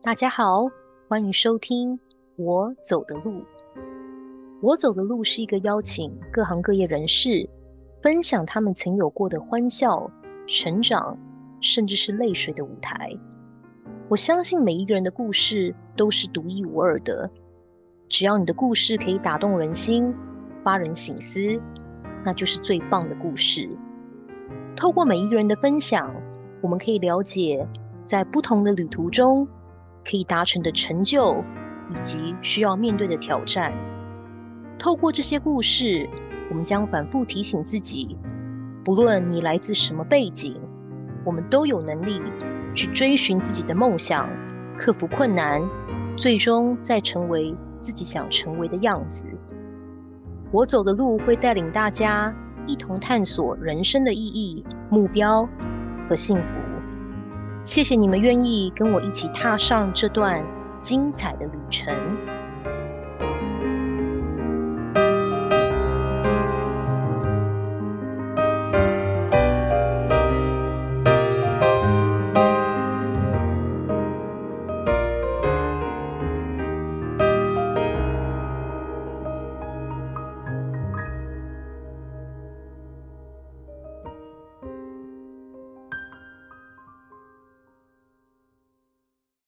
大家好，欢迎收听我走的路。我走的路是一个邀请各行各业人士分享他们曾有过的欢笑、成长，甚至是泪水的舞台。我相信每一个人的故事都是独一无二的。只要你的故事可以打动人心、发人省思，那就是最棒的故事。透过每一个人的分享，我们可以了解在不同的旅途中可以达成的成就，以及需要面对的挑战。透过这些故事，我们将反复提醒自己：不论你来自什么背景，我们都有能力去追寻自己的梦想，克服困难，最终再成为自己想成为的样子。我走的路会带领大家一同探索人生的意义、目标和幸福。谢谢你们愿意跟我一起踏上这段精彩的旅程。